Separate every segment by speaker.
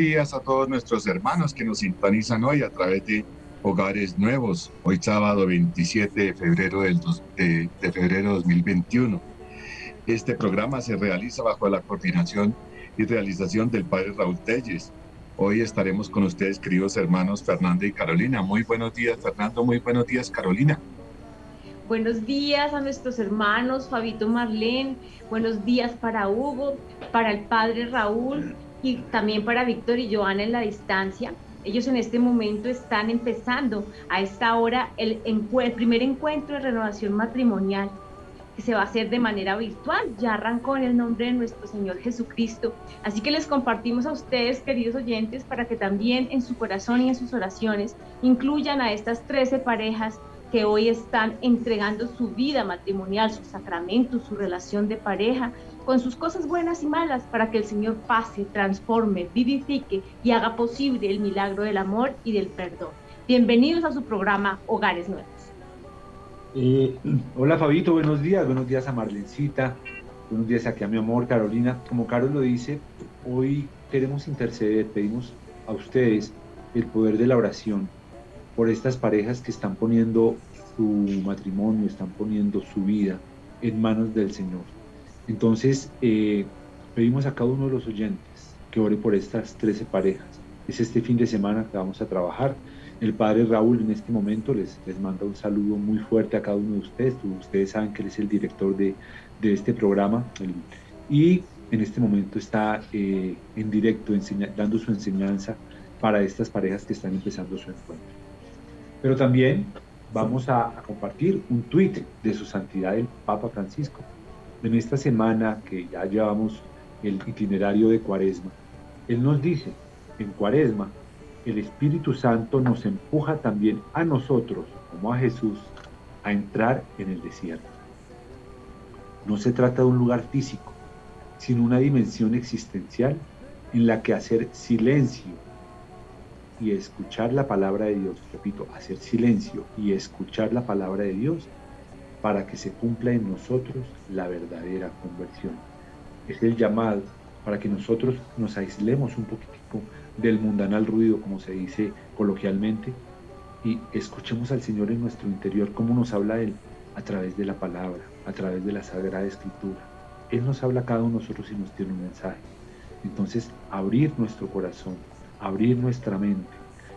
Speaker 1: Días a todos nuestros hermanos que nos sintonizan hoy a través de Hogares Nuevos, hoy sábado 27 de febrero del de, de febrero 2021. Este programa se realiza bajo la coordinación y realización del Padre Raúl Telles. Hoy estaremos con ustedes, queridos hermanos Fernando y Carolina. Muy buenos días, Fernando. Muy buenos días, Carolina.
Speaker 2: Buenos días a nuestros hermanos Fabito Marlene. Buenos días para Hugo, para el Padre Raúl y también para Víctor y Joana en la distancia. Ellos en este momento están empezando a esta hora el, primer encuentro de renovación matrimonial que se va a hacer de manera virtual. Ya arrancó en el nombre de nuestro Señor Jesucristo. Así que les compartimos a ustedes, queridos oyentes, para que también en su corazón y en sus oraciones incluyan a estas 13 parejas que hoy están entregando su vida matrimonial, sus sacramentos, su relación de pareja, con sus cosas buenas y malas, para que el Señor pase, transforme, vivifique y haga posible el milagro del amor y del perdón. Bienvenidos a su programa Hogares Nuevos.
Speaker 3: Eh, hola Fabito, buenos días, buenos días a Marlencita, buenos días aquí a mi amor Carolina. Como Carlos lo dice, hoy queremos interceder, pedimos a ustedes el poder de la oración por estas parejas que están poniendo su matrimonio, están poniendo su vida en manos del Señor. Entonces, eh, pedimos a cada uno de los oyentes que ore por estas 13 parejas. Es este fin de semana que vamos a trabajar. El padre Raúl en este momento les, les manda un saludo muy fuerte a cada uno de ustedes. Ustedes saben que él es el director de, de este programa y en este momento está eh, en directo dando su enseñanza para estas parejas que están empezando su encuentro. Pero también vamos a, compartir un tuit de su santidad el Papa Francisco. En esta semana que ya llevamos el itinerario de Cuaresma, él nos dice, en Cuaresma, el Espíritu Santo nos empuja también a nosotros, como a Jesús, a entrar en el desierto. No se trata de un lugar físico, sino una dimensión existencial en la que hacer silencio y escuchar la palabra de Dios, repito, hacer silencio y escuchar la palabra de Dios para que se cumpla en nosotros la verdadera conversión. Es el llamado para que nosotros nos aislemos un poquitico del mundanal ruido, como se dice coloquialmente, y escuchemos al Señor en nuestro interior, cómo nos habla Él a través de la palabra, a través de la Sagrada Escritura. Él nos habla a cada uno de nosotros y nos tiene un mensaje. Entonces, abrir nuestro corazón, abrir nuestra mente,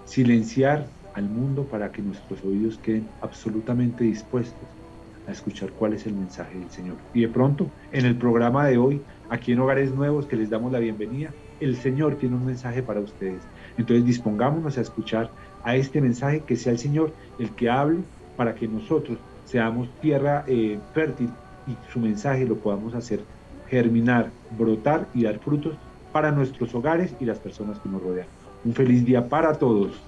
Speaker 3: silenciar al mundo para que nuestros oídos queden absolutamente dispuestos a escuchar cuál es el mensaje del Señor. Y de pronto, en el programa de hoy, aquí en Hogares Nuevos, que les damos la bienvenida, el Señor tiene un mensaje para ustedes. Entonces dispongámonos a escuchar a este mensaje, que sea el Señor el que hable para que nosotros seamos tierra eh, fértil y su mensaje lo podamos hacer germinar, brotar y dar frutos para nuestros hogares y las personas que nos rodean. Un feliz día para todos.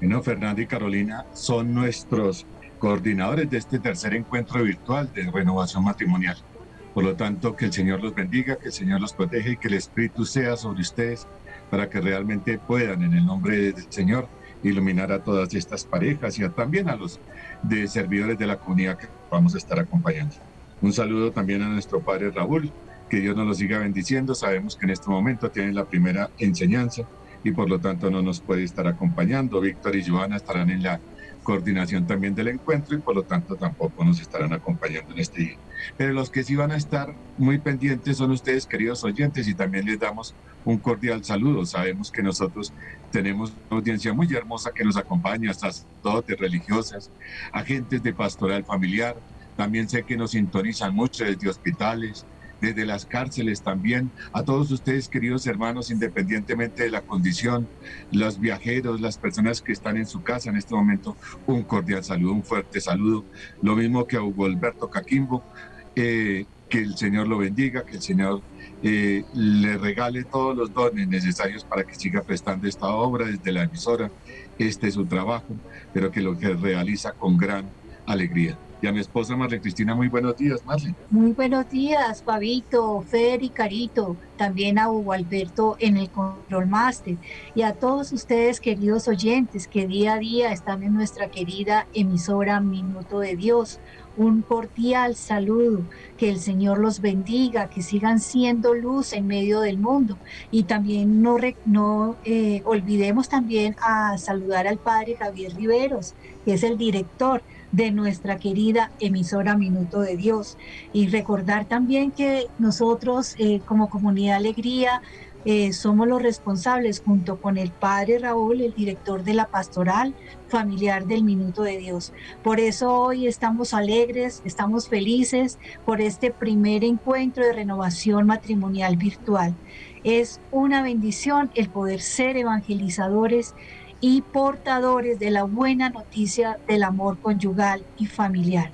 Speaker 1: Bueno, Fernando y Carolina son nuestros coordinadores de este tercer encuentro virtual de renovación matrimonial. Por lo tanto, que el Señor los bendiga, que el Señor los proteja y que el Espíritu sea sobre ustedes para que realmente puedan, en el nombre del Señor, iluminar a todas estas parejas y también a los de servidores de la comunidad que vamos a estar acompañando. Un saludo también a nuestro Padre Raúl, que Dios nos lo siga bendiciendo. Sabemos que en este momento tienen la primera enseñanza y por lo tanto no nos puede estar acompañando. Víctor y Joana estarán en la coordinación también del encuentro y por lo tanto tampoco nos estarán acompañando en este día. Pero los que sí van a estar muy pendientes son ustedes, queridos oyentes, y también les damos un cordial saludo. Sabemos que nosotros tenemos una audiencia muy hermosa que nos acompaña, sacerdotes, religiosas, agentes de pastoral familiar. También sé que nos sintonizan mucho desde hospitales, desde las cárceles también, a todos ustedes queridos hermanos, independientemente de la condición, los viajeros, las personas que están en su casa en este momento, un cordial saludo, un fuerte saludo, lo mismo que a Hugo Alberto Caquimbo. Eh, que el Señor lo bendiga, que el Señor eh, le regale todos los dones necesarios para que siga prestando esta obra desde la emisora. Este es su trabajo, pero que lo realiza con gran alegría y a mi esposa Marlene Cristina. Muy buenos días, Marlene.
Speaker 4: Muy buenos días, Fabito, Fer y Carito, también a Hugo Alberto en el Control Master y a todos ustedes, queridos oyentes, que día a día están en nuestra querida emisora Minuto de Dios. Un cordial saludo, que el Señor los bendiga, que sigan siendo luz en medio del mundo. Y también no, no eh, olvidemos también a saludar al Padre Javier Riveros, que es el director de nuestra querida emisora Minuto de Dios. Y recordar también que nosotros eh, como comunidad Alegría eh, somos los responsables junto con el padre Raúl, el director de la pastoral familiar del Minuto de Dios. Por eso hoy estamos alegres, estamos felices por este primer encuentro de renovación matrimonial virtual. Es una bendición el poder ser evangelizadores y portadores de la buena noticia del amor conyugal y familiar.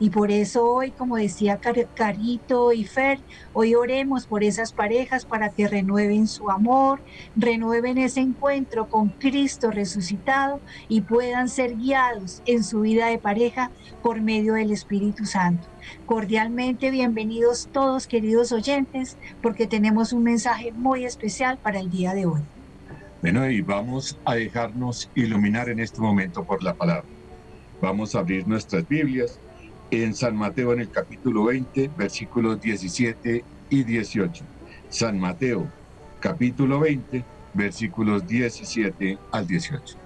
Speaker 4: Y por eso hoy, como decía Carito y Fer, hoy oremos por esas parejas para que renueven su amor, renueven ese encuentro con Cristo resucitado y puedan ser guiados en su vida de pareja por medio del Espíritu Santo. Cordialmente bienvenidos todos queridos oyentes porque tenemos un mensaje muy especial para el día de hoy.
Speaker 1: Bueno, y vamos a dejarnos iluminar en este momento por la palabra. Vamos a abrir nuestras Biblias en San Mateo en el capítulo 20, versículos 17 y 18. San Mateo, capítulo 20, versículos 17 al 18.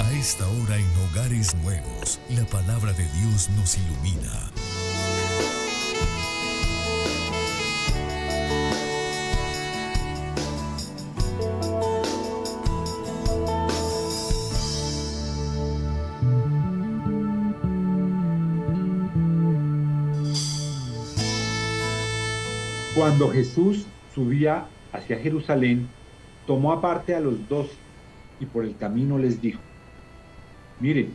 Speaker 5: A esta hora en Hogares Nuevos, la palabra de Dios nos ilumina.
Speaker 3: Cuando Jesús subía hacia Jerusalén, tomó aparte a los dos y por el camino les dijo, miren,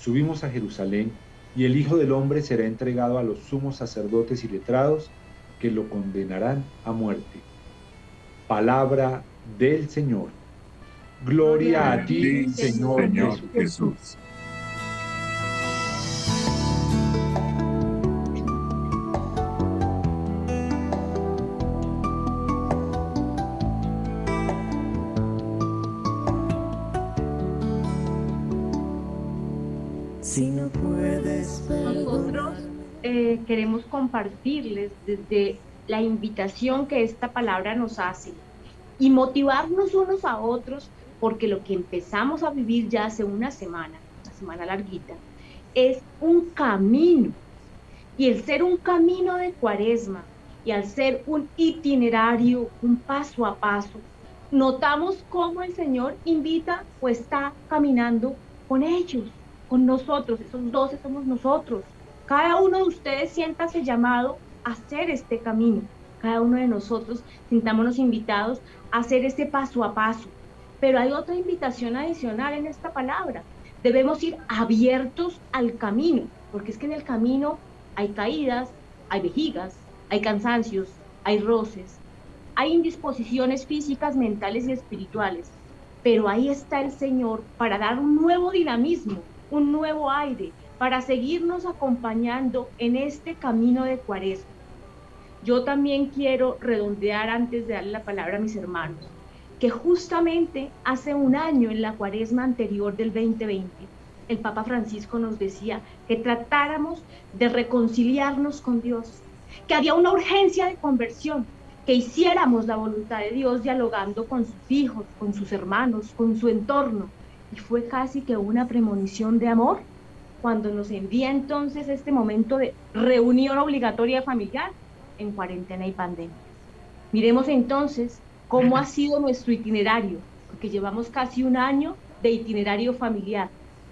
Speaker 3: subimos a Jerusalén y el Hijo del Hombre será entregado a los sumos sacerdotes y letrados que lo condenarán a muerte. Palabra del Señor. Gloria, a ti, Señor, Jesús.
Speaker 2: Queremos compartirles desde la invitación que esta palabra nos hace y motivarnos unos a otros porque lo que empezamos a vivir ya hace una semana, una semana larguita, es un camino. Y el ser un camino de cuaresma y al ser un itinerario, un paso a paso, notamos cómo el Señor invita o está caminando con ellos, nosotros, esos doce somos nosotros. Cada uno de ustedes siéntase llamado a hacer este camino. Cada uno de nosotros sintámonos invitados a hacer este paso a paso. Pero hay otra invitación adicional en esta palabra. Debemos ir abiertos al camino, porque es que en el camino hay caídas, hay vejigas, hay cansancios, hay roces, hay indisposiciones físicas, mentales y espirituales. Pero ahí está el Señor para dar un nuevo dinamismo, un nuevo aire, para seguirnos acompañando en este camino de cuaresma. Yo también quiero redondear antes de darle la palabra a mis hermanos, que justamente hace un año en la cuaresma anterior del 2020, el Papa Francisco nos decía que tratáramos de reconciliarnos con Dios, que había una urgencia de conversión, que hiciéramos la voluntad de Dios dialogando con sus hijos, con sus hermanos, con su entorno. Y fue casi que una premonición de amor cuando nos envía entonces este momento de reunión obligatoria familiar en cuarentena y pandemia. Miremos entonces cómo ha sido nuestro itinerario, porque llevamos casi un año de itinerario familiar,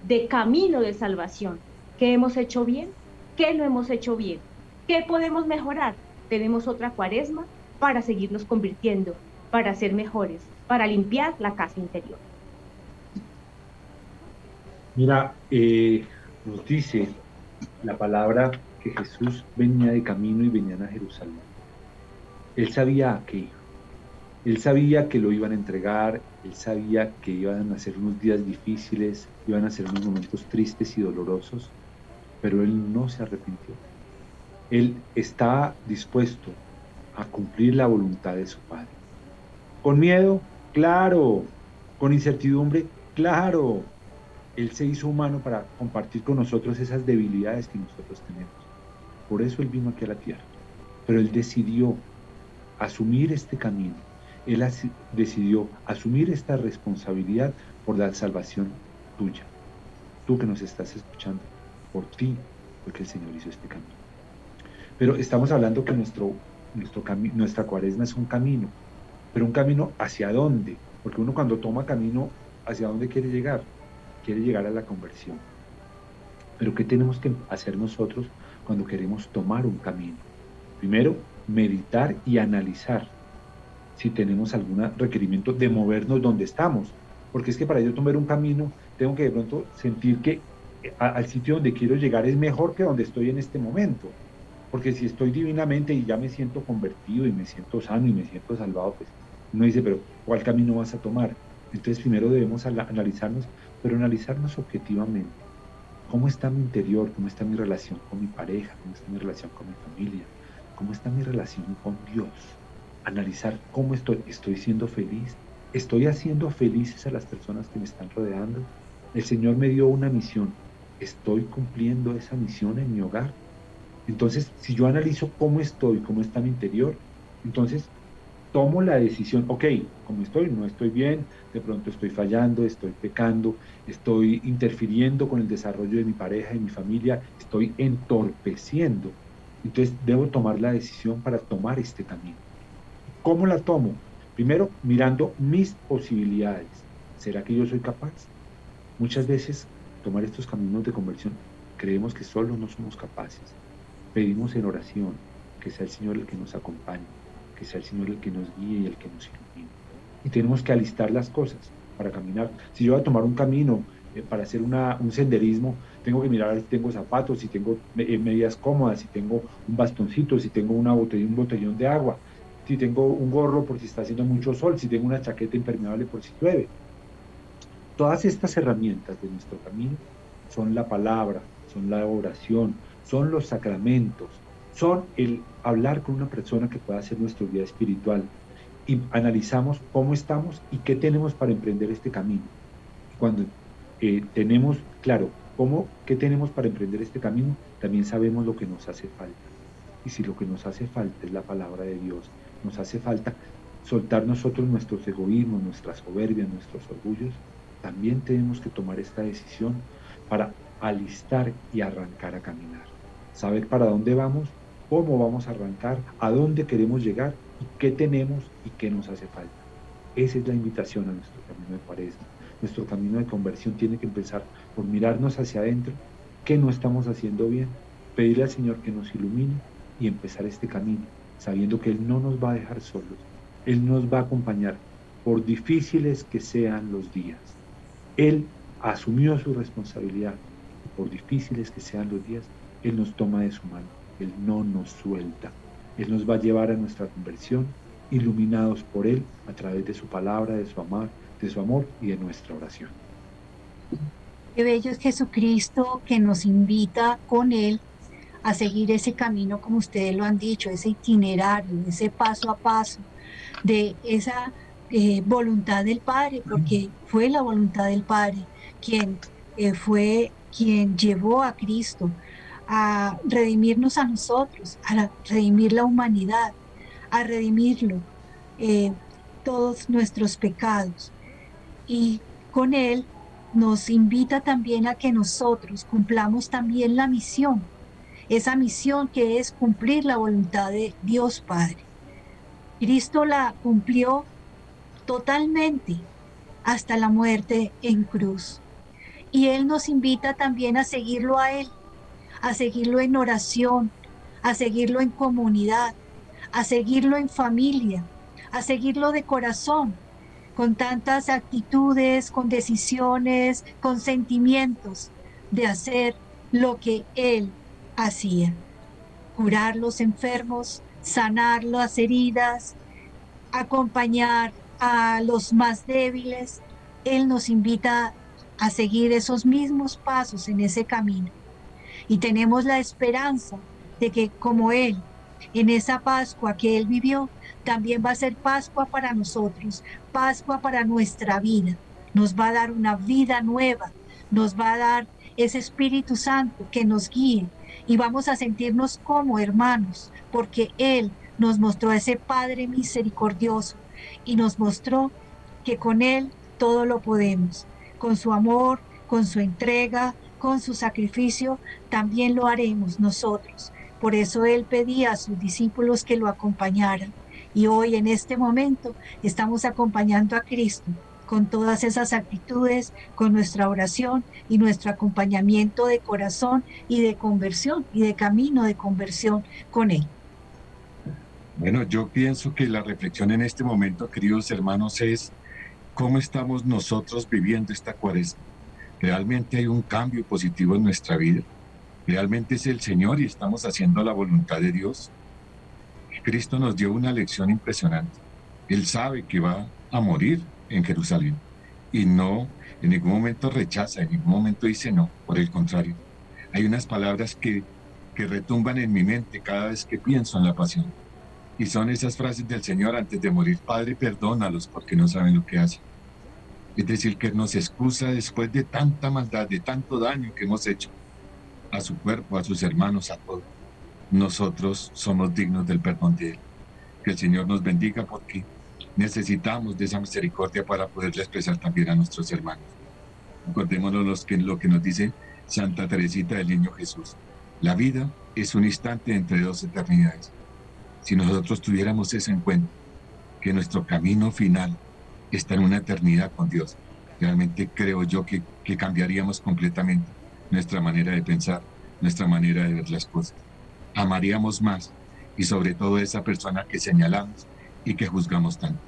Speaker 2: de camino de salvación. ¿Qué hemos hecho bien? ¿Qué no hemos hecho bien? ¿Qué podemos mejorar? Tenemos otra cuaresma para seguirnos convirtiendo, para ser mejores, para limpiar la casa interior.
Speaker 3: Mira, eh, nos dice la palabra que Jesús venía de camino y venían a Jerusalén. Él sabía iba. Él sabía que lo iban a entregar, él sabía que iban a ser unos días difíciles, iban a ser unos momentos tristes y dolorosos, pero él no se arrepintió. Él estaba dispuesto a cumplir la voluntad de su Padre. Con miedo, claro. Con incertidumbre, claro. Él se hizo humano para compartir con nosotros esas debilidades que nosotros tenemos. Por eso Él vino aquí a la tierra. Pero Él decidió asumir este camino él decidió asumir esta responsabilidad por la salvación tuya. Tú que nos estás escuchando, por ti, porque el Señor hizo este camino. Pero estamos hablando que nuestro, nuestro nuestra cuaresma es un camino, pero un camino hacia dónde? Porque uno cuando toma camino, ¿hacia dónde quiere llegar? Quiere llegar a la conversión. Pero ¿qué tenemos que hacer nosotros cuando queremos tomar un camino? Primero, meditar y analizar si tenemos algún requerimiento de movernos donde estamos. Porque es que para yo tomar un camino, tengo que de pronto sentir que al sitio donde quiero llegar es mejor que donde estoy en este momento. Porque si estoy divinamente y ya me siento convertido y me siento sano y me siento salvado, pues uno dice, pero ¿cuál camino vas a tomar? Entonces primero debemos analizarnos, pero analizarnos objetivamente. ¿Cómo está mi interior? ¿Cómo está mi relación con mi pareja? ¿Cómo está mi relación con mi familia? ¿Cómo está mi relación con Dios? analizar cómo estoy, estoy siendo feliz, estoy haciendo felices a las personas que me están rodeando. El Señor me dio una misión, estoy cumpliendo esa misión en mi hogar. Entonces, si yo analizo cómo estoy, cómo está mi interior, entonces tomo la decisión, ok, como estoy, no estoy bien, de pronto estoy fallando, estoy pecando, estoy interfiriendo con el desarrollo de mi pareja y mi familia, estoy entorpeciendo. Entonces debo tomar la decisión para tomar este camino. ¿Cómo la tomo? Primero, mirando mis posibilidades. ¿Será que yo soy capaz? Muchas veces, tomar estos caminos de conversión, creemos que solo no somos capaces. Pedimos en oración que sea el Señor el que nos acompañe, que sea el Señor el que nos guíe y el que nos ilumine. Y tenemos que alistar las cosas para caminar. Si yo voy a tomar un camino eh, para hacer un senderismo, tengo que mirar si tengo zapatos, si tengo eh, medias cómodas, si tengo un bastoncito, si tengo una botella, un botellón de agua si tengo un gorro por si está haciendo mucho sol, si tengo una chaqueta impermeable por si llueve. Todas estas herramientas de nuestro camino son la palabra, son la oración, son los sacramentos, son el hablar con una persona que pueda ser nuestro guía espiritual y analizamos cómo estamos y qué tenemos para emprender este camino. Cuando eh, tenemos claro cómo, qué tenemos para emprender este camino, también sabemos lo que nos hace falta. Y si lo que nos hace falta es la palabra de Dios, nos hace falta soltar nosotros nuestros egoísmos, nuestras soberbias, nuestros orgullos, también tenemos que tomar esta decisión para alistar y arrancar a caminar. Saber para dónde vamos, cómo vamos a arrancar, a dónde queremos llegar y qué tenemos y qué nos hace falta. Esa es la invitación a nuestro camino de cuaresma. Nuestro camino de conversión tiene que empezar por mirarnos hacia adentro, qué no estamos haciendo bien, pedirle al Señor que nos ilumine y empezar este camino sabiendo que Él no nos va a dejar solos, Él nos va a acompañar por difíciles que sean los días. Él asumió su responsabilidad por difíciles que sean los días, Él nos toma de su mano, Él no nos suelta. Él nos va a llevar a nuestra conversión, iluminados por Él a través de su palabra, de su amor, de su amor y de nuestra oración.
Speaker 4: Qué bello es Jesucristo que nos invita con Él a seguir ese camino, como ustedes lo han dicho, ese itinerario, ese paso a paso de esa eh, voluntad del Padre, porque fue la voluntad del Padre quien eh, fue quien llevó a Cristo a redimirnos a nosotros, a redimir la humanidad, a redimirlo, eh, todos nuestros pecados. Y con Él nos invita también a que nosotros cumplamos también la misión esa misión que es cumplir la voluntad de Dios Padre. Cristo la cumplió totalmente hasta la muerte en cruz. Y Él nos invita también a seguirlo a Él, a seguirlo en oración, a seguirlo en comunidad, a seguirlo en familia, a seguirlo de corazón, con tantas actitudes, con decisiones, con sentimientos de hacer lo que Él hacía. curar los enfermos, sanar las heridas, acompañar a los más débiles. Él nos invita a seguir esos mismos pasos en ese camino. Y tenemos la esperanza de que como Él, en esa Pascua que Él vivió, también va a ser Pascua para nosotros, Pascua para nuestra vida. Nos va a dar una vida nueva, nos va a dar ese Espíritu Santo que nos guíe y vamos a sentirnos como hermanos, porque Él nos mostró a ese Padre misericordioso y nos mostró que con Él todo lo podemos. Con su amor, con su entrega, con su sacrificio, también lo haremos nosotros. Por eso Él pedía a sus discípulos que lo acompañaran. Y hoy en este momento estamos acompañando a Cristo con todas esas actitudes, con nuestra oración y nuestro acompañamiento de corazón y de conversión y de camino de conversión con Él.
Speaker 1: Bueno, yo pienso que la reflexión en este momento, queridos hermanos, es cómo estamos nosotros viviendo esta cuaresma. ¿Realmente hay un cambio positivo en nuestra vida? ¿Realmente es el Señor y estamos haciendo la voluntad de Dios? Cristo nos dio una lección impresionante. Él sabe que va a morir en Jerusalén. Y no, en ningún momento rechaza, en ningún momento dice no, por el contrario. Hay unas palabras que, que retumban en mi mente cada vez que pienso en la pasión. Y son esas frases del Señor antes de morir, Padre, perdónalos porque no saben lo que hacen. Es decir, que nos excusa después de tanta maldad, de tanto daño que hemos hecho a su cuerpo, a sus hermanos, a todos. Nosotros somos dignos del perdón de Él. Que el Señor nos bendiga porque necesitamos de esa misericordia para poderle expresar también a nuestros hermanos. Acordémonos los que, lo que nos dice Santa Teresita del Niño Jesús. La vida es un instante entre dos eternidades. Si nosotros tuviéramos ese encuentro, que nuestro camino final está en una eternidad con Dios, realmente creo yo que, que cambiaríamos completamente nuestra manera de pensar, nuestra manera de ver las cosas. Amaríamos más y sobre todo esa persona que señalamos y que juzgamos tanto.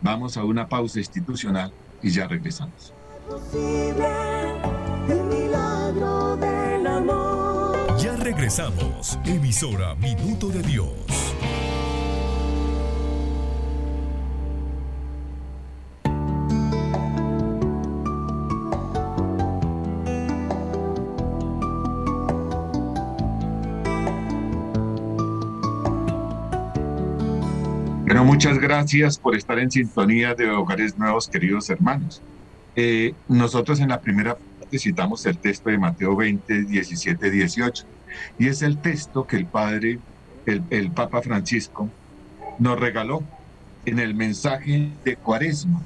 Speaker 1: Vamos a una pausa institucional y ya regresamos.
Speaker 5: Ya regresamos, emisora Minuto de Dios.
Speaker 1: Muchas gracias por estar en sintonía de Hogares Nuevos, queridos hermanos. Eh, nosotros en la primera parte citamos el texto de Mateo 20, 17, 18, y es el texto que el Padre, el, el Papa Francisco, nos regaló en el mensaje de Cuaresma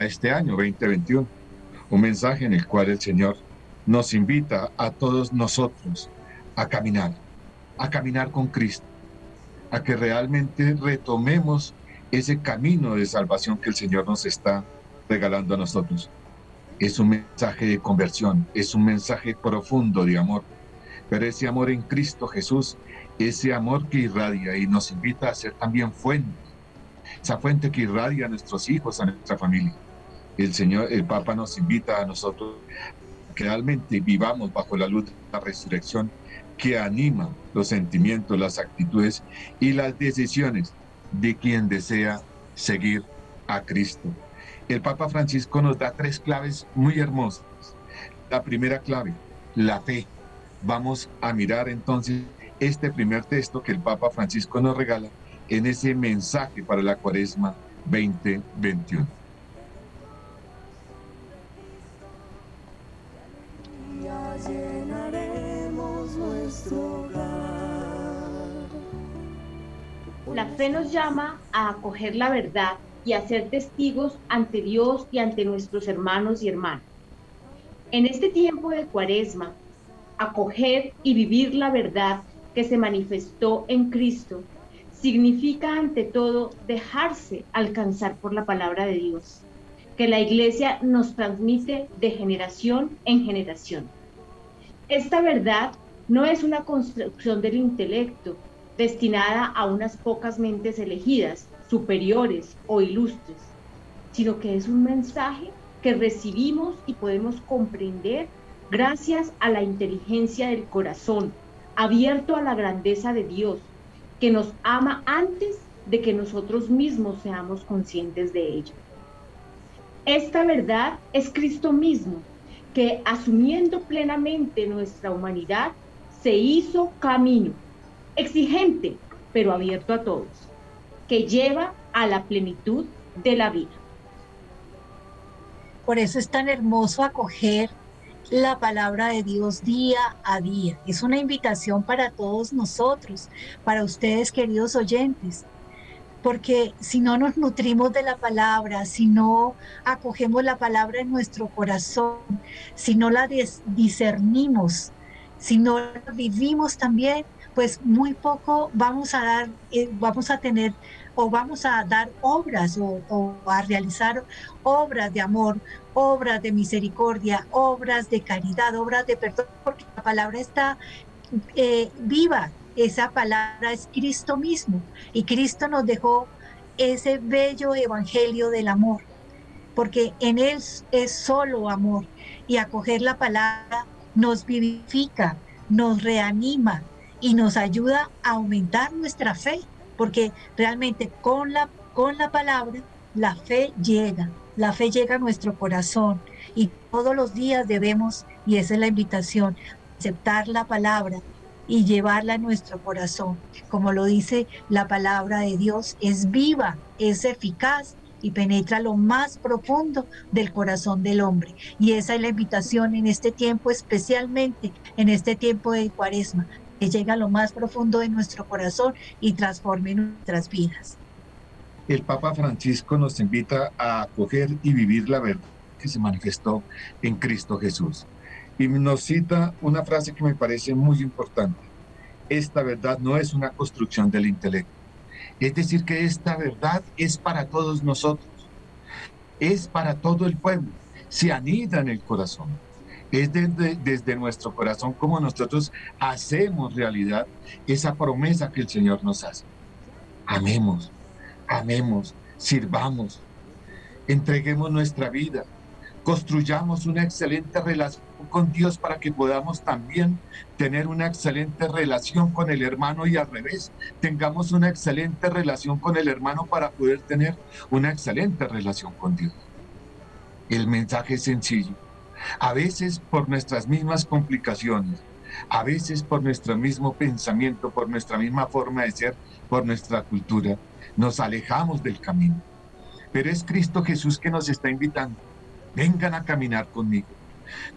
Speaker 1: este año 2021, un mensaje en el cual el Señor nos invita a todos nosotros a caminar, a caminar con Cristo a que realmente retomemos ese camino de salvación que el Señor nos está regalando a nosotros. Es un mensaje de conversión, es un mensaje profundo de amor, pero ese amor en Cristo Jesús, ese amor que irradia y nos invita a ser también fuente, esa fuente que irradia a nuestros hijos, a nuestra familia. El Señor, el Papa nos invita a nosotros que realmente vivamos bajo la luz de la resurrección que anima los sentimientos, las actitudes y las decisiones de quien desea seguir a Cristo. El Papa Francisco nos da tres claves muy hermosas. La primera clave, la fe. Vamos a mirar entonces este primer texto que el Papa Francisco nos regala en ese mensaje para la cuaresma 2021.
Speaker 2: La fe nos llama a acoger la verdad y a ser testigos ante Dios y ante nuestros hermanos y hermanas. En este tiempo de cuaresma, acoger y vivir la verdad que se manifestó en Cristo significa ante todo dejarse alcanzar por la palabra de Dios, que la iglesia nos transmite de generación en generación. Esta verdad no es una construcción del intelecto, destinada a unas pocas mentes elegidas, superiores o ilustres, sino que es un mensaje que recibimos y podemos comprender gracias a la inteligencia del corazón, abierto a la grandeza de Dios, que nos ama antes de que nosotros mismos seamos conscientes de ello. Esta verdad es Cristo mismo, que asumiendo plenamente nuestra humanidad, se hizo camino, exigente, pero abierto a todos, que lleva a la plenitud de la vida.
Speaker 4: Por eso es tan hermoso acoger la palabra de Dios día a día. Es una invitación para todos nosotros, para ustedes queridos oyentes, porque si no nos nutrimos de la palabra, si no acogemos la palabra en nuestro corazón, si no la discernimos, si no vivimos también, pues muy poco vamos a dar, eh, vamos a tener o vamos a dar obras o, a realizar obras de amor, obras de misericordia, obras de caridad, obras de perdón, porque la palabra está eh, viva, esa palabra es Cristo mismo y Cristo nos dejó ese bello evangelio del amor, porque en Él es solo amor y acoger la palabra nos vivifica, nos reanima y nos ayuda a aumentar nuestra fe porque realmente con la, con la palabra la fe llega, la fe llega a nuestro corazón y todos los días debemos, y esa es la invitación, aceptar la palabra y llevarla a nuestro corazón. Como lo dice la palabra de Dios, es viva, es eficaz y penetra lo más profundo del corazón del hombre. Y esa es la invitación en este tiempo, especialmente en este tiempo de cuaresma, que llega a lo más profundo de nuestro corazón y transforme nuestras vidas.
Speaker 1: El Papa Francisco nos invita a acoger y vivir la verdad que se manifestó en Cristo Jesús. Y nos cita una frase que me parece muy importante. Esta verdad no es una construcción del intelecto. Es decir, que esta verdad es para todos nosotros. Es para todo el pueblo. Se anida en el corazón es desde, nuestro corazón como nosotros hacemos realidad esa promesa que el Señor nos hace. Amemos, amemos, sirvamos, entreguemos nuestra vida, construyamos una excelente relación con Dios para que podamos también tener una excelente relación con el hermano y al revés, tengamos una excelente relación con el hermano para poder tener una excelente relación con Dios. El mensaje es sencillo a veces por nuestras mismas complicaciones, a veces por nuestro mismo pensamiento, por nuestra misma forma de ser, por nuestra cultura, nos alejamos del camino. Pero es Cristo Jesús que nos está invitando. Vengan a caminar conmigo.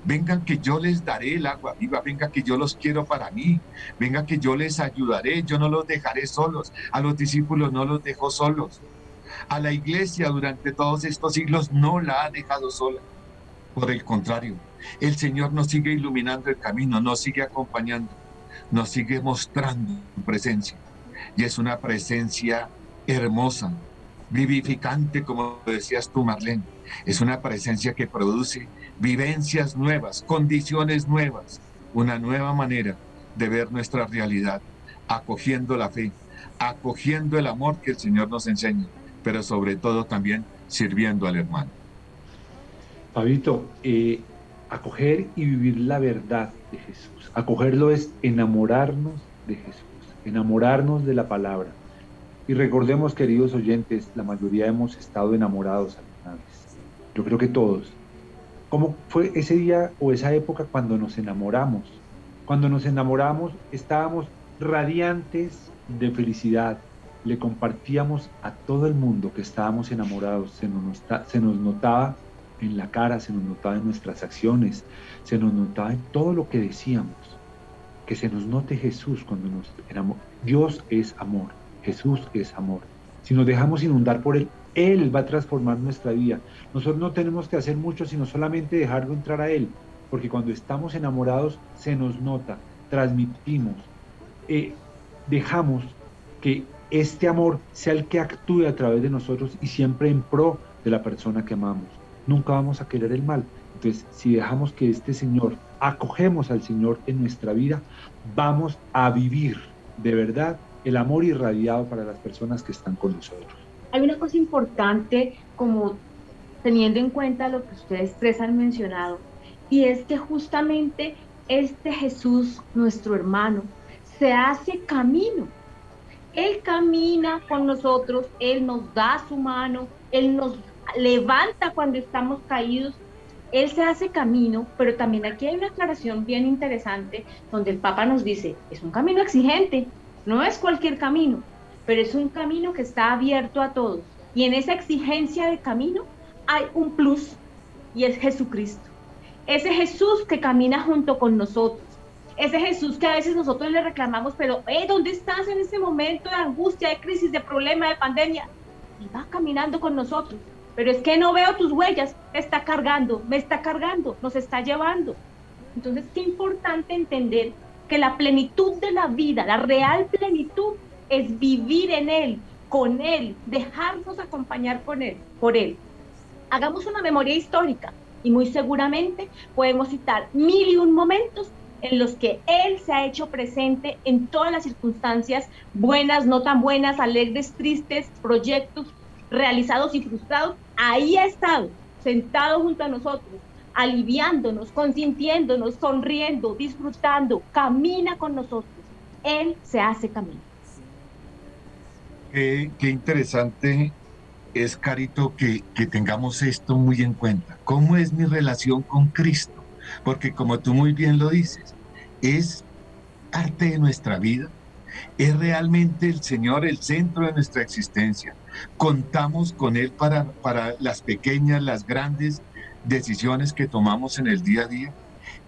Speaker 1: Vengan que yo les daré el agua viva, venga que yo los quiero para mí, venga que yo les ayudaré, yo no los dejaré solos, a los discípulos no los dejo solos, a la iglesia durante todos estos siglos no la ha dejado sola. Por el contrario, el Señor nos sigue iluminando el camino, nos sigue acompañando, nos sigue mostrando su presencia. Y es una presencia hermosa, vivificante, como decías tú, Marlene. Es una presencia que produce vivencias nuevas, condiciones nuevas, una nueva manera de ver nuestra realidad, acogiendo la fe, acogiendo el amor que el Señor nos enseña, pero sobre todo también sirviendo al hermano.
Speaker 3: Fabito, eh, acoger y vivir la verdad de Jesús. Acogerlo es enamorarnos de Jesús, enamorarnos de la palabra. Y recordemos, queridos oyentes, la mayoría hemos estado enamorados alguna vez. Yo creo que todos. ¿Cómo fue ese día o esa época cuando nos enamoramos? Cuando nos enamoramos estábamos radiantes de felicidad. Le compartíamos a todo el mundo que estábamos enamorados. Se nos, se nos notaba en la cara, se nos notaba en nuestras acciones, se nos notaba en todo lo que decíamos. Que se nos note Jesús cuando nos enamoramos. Dios es amor, Jesús es amor. Si nos dejamos inundar por Él, Él va a transformar nuestra vida. Nosotros no tenemos que hacer mucho, sino solamente dejarlo entrar a Él. Porque cuando estamos enamorados, se nos nota, transmitimos, eh, dejamos que este amor sea el que actúe a través de nosotros y siempre en pro de la persona que amamos nunca vamos a querer el mal. Entonces, si dejamos que este Señor, acogemos al Señor en nuestra vida, vamos a vivir de verdad el amor irradiado para las personas que están con nosotros.
Speaker 2: Hay una cosa importante como teniendo en cuenta lo que ustedes tres han mencionado, y es que justamente este Jesús, nuestro hermano, se hace camino. Él camina con nosotros, Él nos da su mano, Él nos levanta cuando estamos caídos, Él se hace camino, pero también aquí hay una aclaración bien interesante donde el Papa nos dice, es un camino exigente, no es cualquier camino, pero es un camino que está abierto a todos. Y en esa exigencia de camino hay un plus y es Jesucristo. Ese Jesús que camina junto con nosotros. Ese Jesús que a veces nosotros le reclamamos, pero, eh, ¿dónde estás en ese momento de angustia, de crisis, de problema, de pandemia? Y va caminando con nosotros. Pero es que no veo tus huellas, está cargando, me está cargando, nos está llevando. Entonces, qué importante entender que la plenitud de la vida, la real plenitud, es vivir en Él, con Él, dejarnos acompañar con Él, por Él. Hagamos una memoria histórica y muy seguramente podemos citar mil y un momentos en los que Él se ha hecho presente en todas las circunstancias, buenas, no tan buenas, alegres, tristes, proyectos realizados y frustrados. Ahí ha estado, sentado junto a nosotros, aliviándonos, consintiéndonos, sonriendo, disfrutando, camina con nosotros. Él se hace camino.
Speaker 1: Qué, interesante es, Carito, que, que tengamos esto muy en cuenta. ¿Cómo es mi relación con Cristo? Porque como tú muy bien lo dices, es parte de nuestra vida. Es realmente el Señor el centro de nuestra existencia. Contamos con Él para, para las pequeñas, las grandes decisiones que tomamos en el día a día.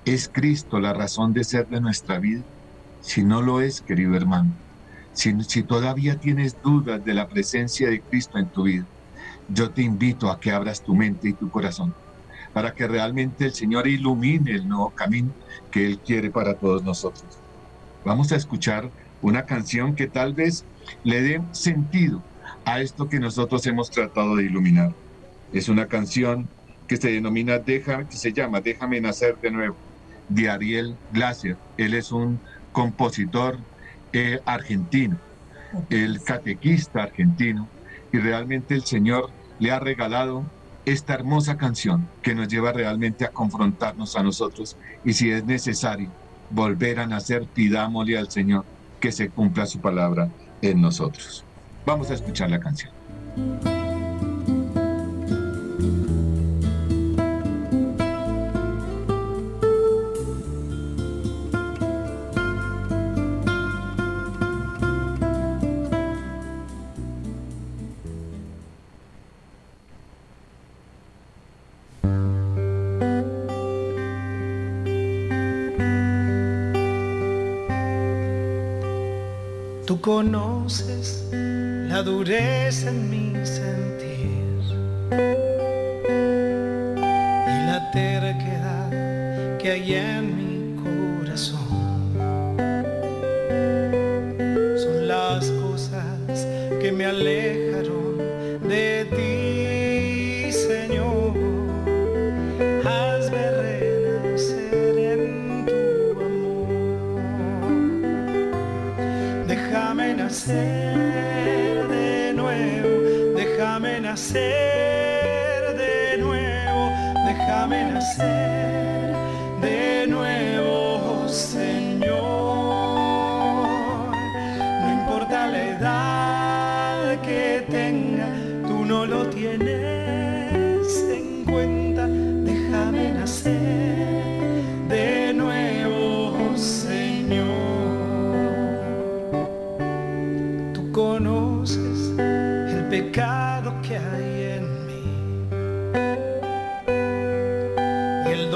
Speaker 1: ¿Es Cristo la razón de ser de nuestra vida? Si no lo es, querido hermano, si, todavía tienes dudas de la presencia de Cristo en tu vida, yo te invito a que abras tu mente y tu corazón para que realmente el Señor ilumine el nuevo camino que Él quiere para todos nosotros. Vamos a escuchar una canción que tal vez le dé sentido a esto que nosotros hemos tratado de iluminar. Es una canción que se denomina que se llama Déjame nacer de nuevo, de Ariel Glacier. Él es un compositor eh, argentino, el catequista argentino, y realmente el Señor le ha regalado esta hermosa canción que nos lleva realmente a confrontarnos a nosotros y si es necesario volver a nacer, pidámosle al Señor que se cumpla su palabra en nosotros. Vamos a escuchar la canción.
Speaker 6: Conoces la dureza en mi sentir y la terquedad que hay en mi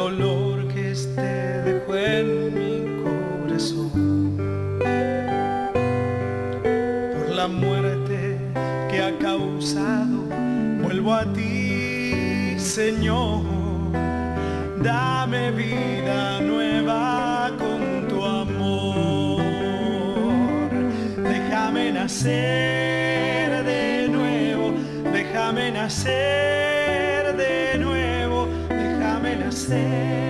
Speaker 6: dolor que este dejó en mi corazón por la muerte que ha causado. Vuelvo a ti, Señor. Dame vida nueva con tu amor. Déjame nacer de nuevo, déjame nacer déjame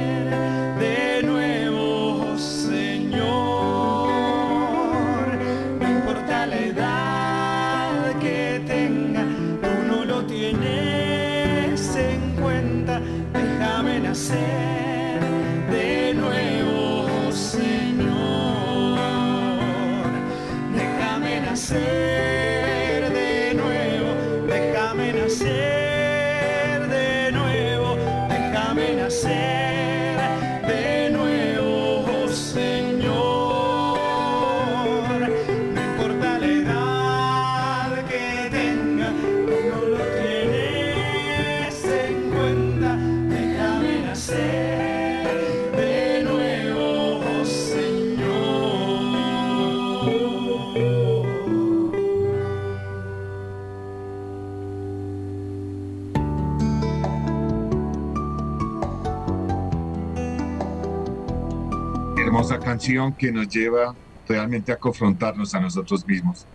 Speaker 6: que
Speaker 1: nos lleva realmente a confrontarnos a nosotros mismos.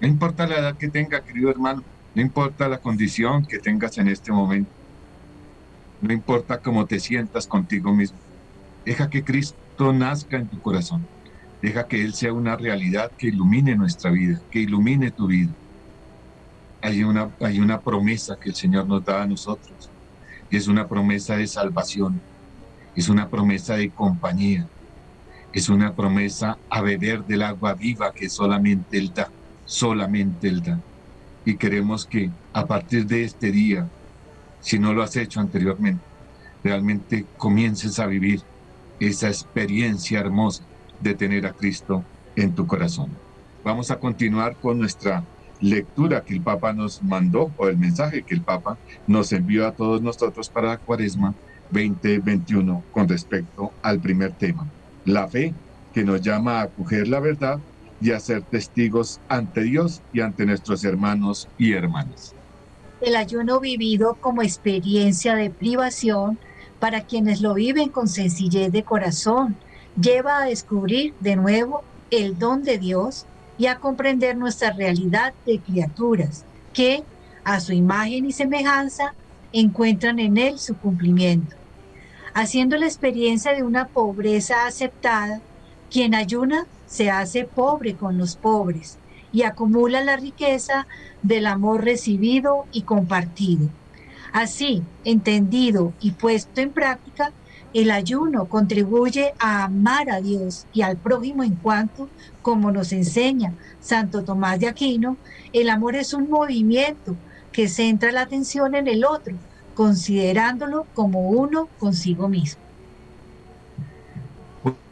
Speaker 1: No importa la edad que tenga, querido hermano, no importa la condición que tengas en este momento, no importa cómo te sientas contigo mismo. Deja que Cristo nazca en tu corazón. Deja que Él sea una realidad que ilumine nuestra vida, que ilumine tu vida. Hay una, hay una promesa que el Señor nos da a nosotros. Y es una promesa de salvación. Es una promesa de compañía es una promesa a beber del agua viva que solamente Él da, solamente Él da. Y queremos que a partir de este día, si no lo has hecho anteriormente, realmente comiences a vivir esa experiencia hermosa de tener a Cristo en tu corazón. Vamos a continuar con nuestra lectura que el Papa nos mandó o el mensaje que el Papa nos envió a todos nosotros para la Cuaresma 2021 con respecto al primer tema la fe que nos llama a acoger la verdad y a ser testigos ante Dios y ante nuestros hermanos y hermanas.
Speaker 4: El ayuno vivido como experiencia de privación para quienes lo viven con sencillez de corazón lleva a descubrir de nuevo el don de Dios y a comprender nuestra realidad de criaturas que, a su imagen y semejanza, encuentran en Él su cumplimiento haciendo la experiencia de una pobreza aceptada, quien ayuna se hace pobre con los pobres y acumula la riqueza del amor recibido y compartido. Así, entendido y puesto en práctica, el ayuno contribuye a amar a Dios y al prójimo en cuanto, como nos enseña Santo Tomás de Aquino, el amor es un movimiento que centra la atención en el otro considerándolo como uno consigo mismo.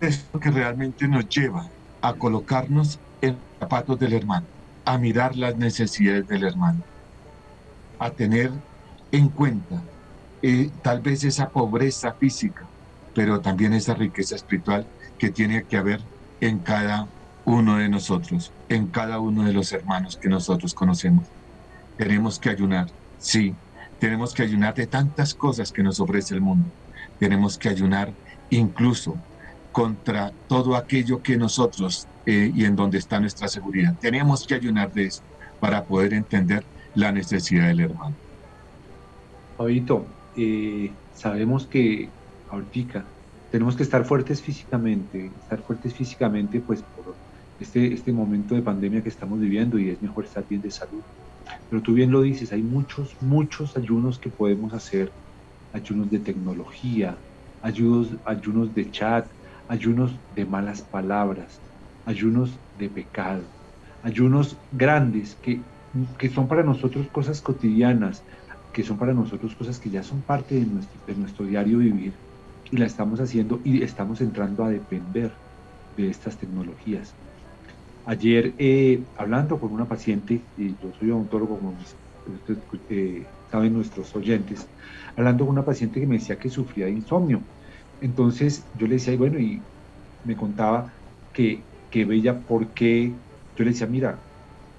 Speaker 1: Es lo que realmente nos lleva a colocarnos en los zapatos del hermano, a mirar las necesidades del hermano, a tener en cuenta eh, tal vez esa pobreza física, pero también esa riqueza espiritual que tiene que haber en cada uno de nosotros, en cada uno de los hermanos que nosotros conocemos. Tenemos que ayunar, sí, tenemos que ayunar de tantas cosas que nos ofrece el mundo. Tenemos que ayunar incluso contra todo aquello que nosotros eh, y en donde está nuestra seguridad. Tenemos que ayunar de eso para poder entender la necesidad del hermano.
Speaker 3: Fabito, eh, sabemos que ahorita tenemos que estar fuertes físicamente, estar fuertes físicamente pues por este, este momento de pandemia que estamos viviendo y es mejor estar bien de salud. Pero tú bien lo dices, hay muchos, muchos ayunos que podemos hacer. Ayunos de tecnología, ayunos, ayunos de chat, ayunos de malas palabras, ayunos de pecado, ayunos grandes que, que son para nosotros cosas cotidianas, que son para nosotros cosas que ya son parte de nuestro, de nuestro diario vivir y la estamos haciendo y estamos entrando a depender de estas tecnologías. Ayer, eh, hablando con una paciente, y yo soy odontólogo, como eh, saben nuestros oyentes, hablando con una paciente que me decía que sufría de insomnio. Entonces yo le decía, y bueno, y me contaba que, que veía por qué, yo le decía, mira,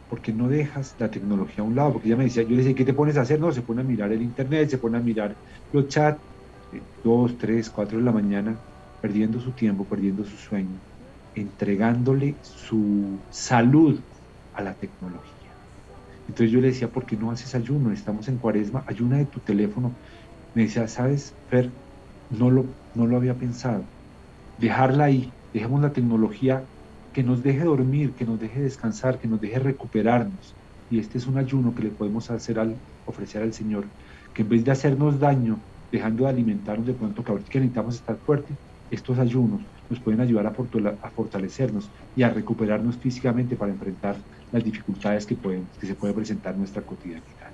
Speaker 3: ¿por qué no dejas la tecnología a un lado? Porque ella me decía, yo le decía, ¿qué te pones a hacer? No, se pone a mirar el internet, se pone a mirar los chats, eh, dos, tres, cuatro de la mañana, perdiendo su tiempo, perdiendo su sueño entregándole su salud a la tecnología. Entonces yo le decía, ¿por qué no haces ayuno? Estamos en cuaresma, ayuna de tu teléfono. Me decía, ¿sabes, Fer? No lo, no lo había pensado. Dejarla ahí, dejemos la tecnología que nos deje dormir, que nos deje descansar, que nos deje recuperarnos. Y este es un ayuno que le podemos hacer al, ofrecer al Señor, que en vez de hacernos daño, dejando de alimentarnos de pronto, que ahorita necesitamos estar fuertes, estos ayunos nos pueden ayudar a, fortalecernos y a recuperarnos físicamente para enfrentar las dificultades que, pueden, que se pueden presentar en nuestra cotidianidad.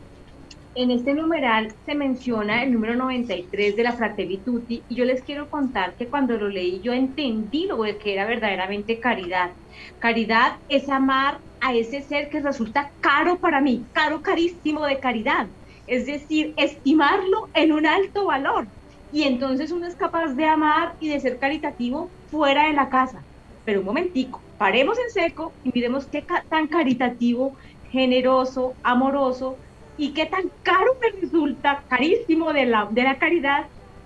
Speaker 2: en este numeral se menciona el número 93 de la Fratelli Tutti y yo les quiero contar que cuando lo leí yo entendí lo que era verdaderamente caridad. Caridad es amar a ese ser que resulta caro para mí, caro, carísimo de caridad. Es decir, estimarlo en un alto valor. Y entonces uno es capaz de amar y de ser caritativo fuera de la casa. Pero un momentico, paremos en seco y miremos qué tan caritativo, generoso, amoroso y qué tan caro me resulta, carísimo de la, de la caridad,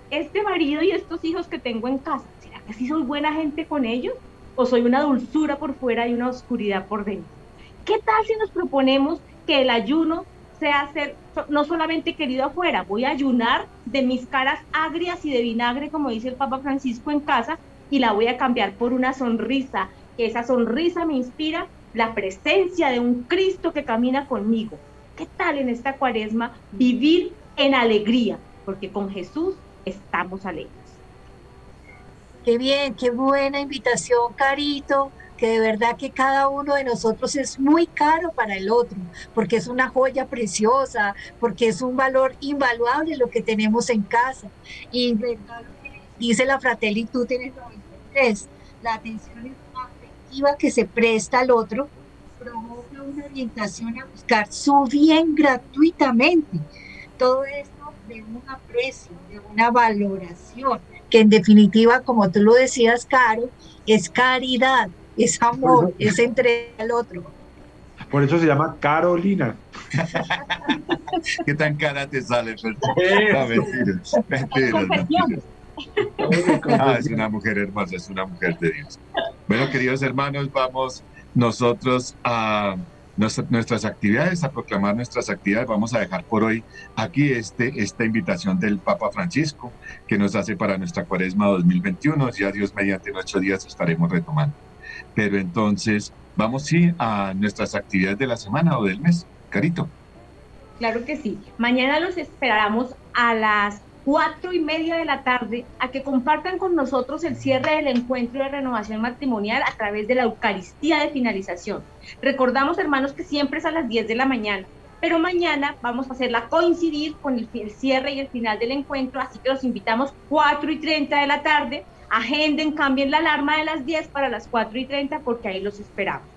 Speaker 2: este marido y estos hijos que tengo en casa. ¿Será que sí soy buena gente con ellos? ¿O soy una dulzura por fuera y una oscuridad por dentro? ¿Qué tal si nos proponemos que el ayuno sea ser no solamente querido afuera, voy a ayunar de mis caras agrias y de vinagre, como dice el Papa Francisco en casa, y la voy a cambiar por una sonrisa, que esa sonrisa me inspira la presencia de un Cristo que camina conmigo, ¿Qué tal en esta cuaresma vivir en alegría? Porque con Jesús estamos alegres.
Speaker 4: Qué bien, qué buena invitación, Carito, que de verdad que cada uno de nosotros es muy caro para el otro, porque es una joya preciosa, porque es un valor invaluable lo que tenemos en casa. Y dice la Fratelli Tutti en el 93, la atención afectiva que se presta al otro provoca una orientación a buscar su bien gratuitamente. Todo esto de un aprecio, de una valoración, que en definitiva, como tú lo decías, Caro, es caridad, es amor, es entre al otro.
Speaker 3: Por eso se llama Carolina.
Speaker 1: ¿Qué tan cara te sale? No, Ah, es una mujer hermosa, es una mujer de Dios. Bueno, queridos hermanos, vamos nosotros a nuestras actividades, a proclamar nuestras actividades. Vamos a dejar por hoy aquí este, esta invitación del Papa Francisco que nos hace para nuestra cuaresma 2021. Ya Dios mediante en ocho días estaremos retomando. Pero entonces, vamos sí a nuestras actividades de la semana o del mes. Carito.
Speaker 2: Claro que sí. Mañana los esperamos a las cuatro y media de la tarde a que compartan con nosotros el cierre del encuentro de renovación matrimonial a través de la Eucaristía de finalización. Recordamos, hermanos, que siempre es a las 10 de la mañana, pero mañana vamos a hacerla coincidir con el, cierre y el final del encuentro, así que los invitamos 4 y 30 de la tarde. Agenden, cambien la alarma de las 10 para las 4 y 30 porque ahí los esperamos.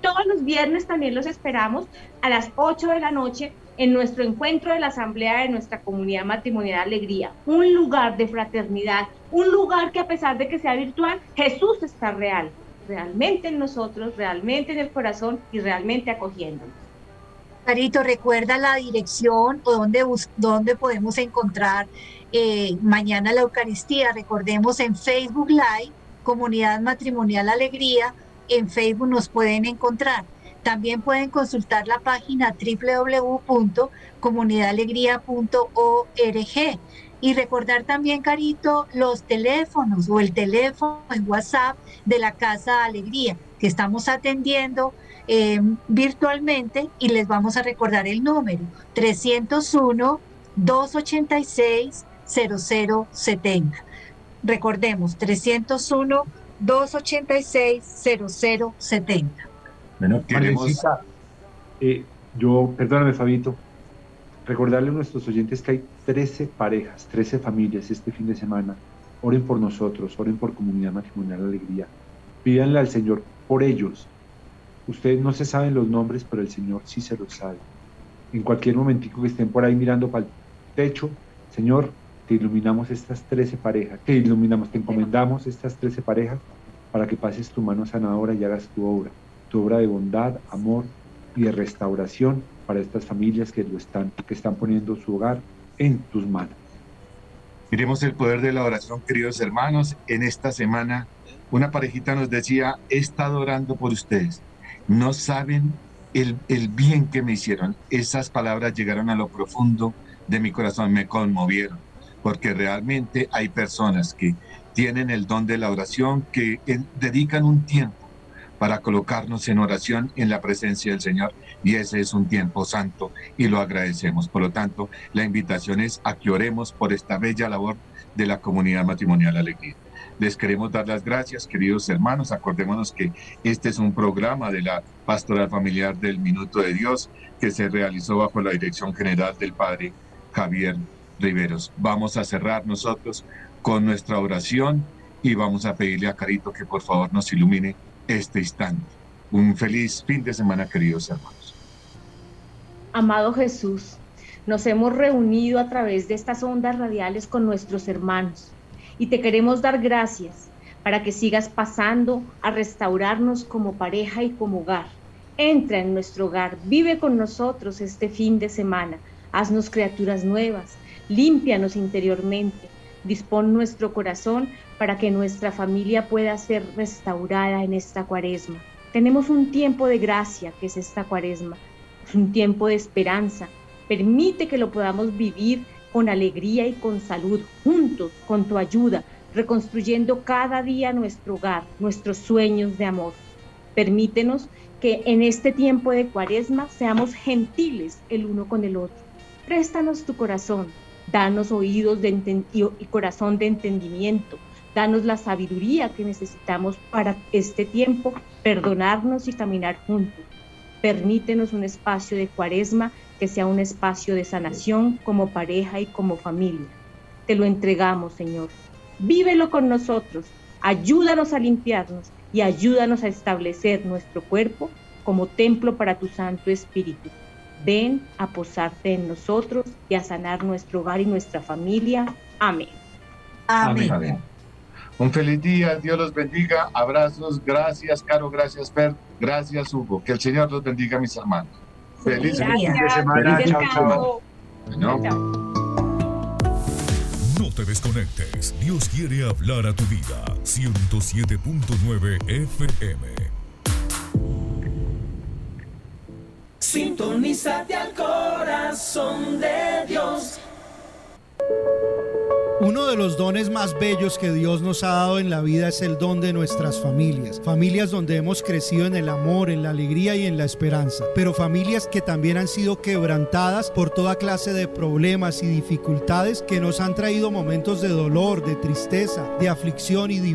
Speaker 2: Todos los viernes también los esperamos a las 8 de la noche en nuestro encuentro de la asamblea de nuestra comunidad matrimonial Alegría, un lugar de fraternidad, un lugar que a pesar de que sea virtual, Jesús está real, realmente en nosotros, realmente en el corazón y realmente acogiéndonos.
Speaker 4: Carito, recuerda la dirección o dónde, podemos encontrar eh, mañana la Eucaristía. Recordemos en Facebook Live, Comunidad Matrimonial Alegría, en Facebook nos pueden encontrar. También pueden consultar la página www.comunidadalegría.org y recordar también, Carito, los teléfonos o el teléfono en WhatsApp de la Casa Alegría que estamos atendiendo eh, virtualmente y les vamos a recordar el número 301 286 0070. Recordemos 301 286 0070.
Speaker 3: Bueno, queremos... Eh, yo, perdóname Fabito, recordarle a nuestros oyentes que hay 13 parejas, 13 familias este fin de semana. Oren por nosotros, oren por Comunidad Matrimonial Alegría. Pídanle al Señor por ellos. Ustedes no se saben los nombres, pero el Señor sí se los sabe. En cualquier momentico que estén por ahí mirando para el techo, Señor, te iluminamos estas 13 parejas, te iluminamos, te encomendamos estas 13 parejas para que pases tu mano sanadora y hagas tu obra obra de bondad, amor y de restauración para estas familias que, lo están, que están poniendo su hogar en tus manos.
Speaker 1: Miremos el poder de la oración, queridos hermanos. En esta semana, una parejita nos decía, he estado orando por ustedes. No saben el, el bien que me hicieron. Esas palabras llegaron a lo profundo de mi corazón, me conmovieron, porque realmente hay personas que tienen el don de la oración, que dedican un tiempo para colocarnos en oración en la presencia del Señor y ese es un tiempo santo y lo agradecemos. Por lo tanto, la invitación es a que oremos por esta bella labor de la comunidad matrimonial Alegría. Les queremos dar las gracias, queridos hermanos. Acordémonos que este es un programa de la Pastoral Familiar del Minuto de Dios que se realizó bajo la dirección general del Padre Javier Riveros. Vamos a cerrar nosotros con nuestra oración y vamos a pedirle a Carito que por favor nos ilumine este instante. Un feliz fin de semana, queridos hermanos.
Speaker 2: Amado Jesús, nos hemos reunido a través de estas ondas radiales con nuestros hermanos y te queremos dar gracias para que sigas pasando a restaurarnos como pareja y como hogar. Entra en nuestro hogar, vive con nosotros este fin de semana, haznos criaturas nuevas, límpianos interiormente, dispón nuestro corazón para que nuestra familia pueda ser restaurada en esta cuaresma. Tenemos un tiempo de gracia que es esta cuaresma, es un tiempo de esperanza. Permite que lo podamos vivir con alegría y con salud, juntos, con tu ayuda, reconstruyendo cada día nuestro hogar, nuestros sueños de amor. Permítenos que en este tiempo de cuaresma seamos gentiles el uno con el otro. Préstanos tu corazón, danos oídos de y corazón de entendimiento, danos la sabiduría que necesitamos para este tiempo, perdonarnos y caminar juntos. Permítenos un espacio de cuaresma que sea un espacio de sanación como pareja y como familia. Te lo entregamos, Señor. Vívelo con nosotros, ayúdanos a limpiarnos y ayúdanos a establecer nuestro cuerpo como templo para tu Santo Espíritu. Ven a posarte en nosotros y a sanar nuestro hogar y nuestra familia. Amén.
Speaker 1: Amén. Un feliz día, Dios los bendiga. Abrazos, gracias, Caro, gracias, Fer, gracias, Hugo. Que el Señor los bendiga, mis hermanos. Feliz fin de semana. Chao,
Speaker 5: chao. No te desconectes. Dios quiere hablar a tu vida. 107.9 FM.
Speaker 6: Sintonízate al corazón de Dios.
Speaker 7: Uno de los dones más bellos que Dios nos ha dado en la vida es el don de nuestras familias. Familias donde hemos crecido en el amor, en la alegría y en la esperanza. Pero familias que también han sido quebrantadas por toda clase de problemas y dificultades que nos han traído momentos de dolor, de tristeza, de aflicción y división.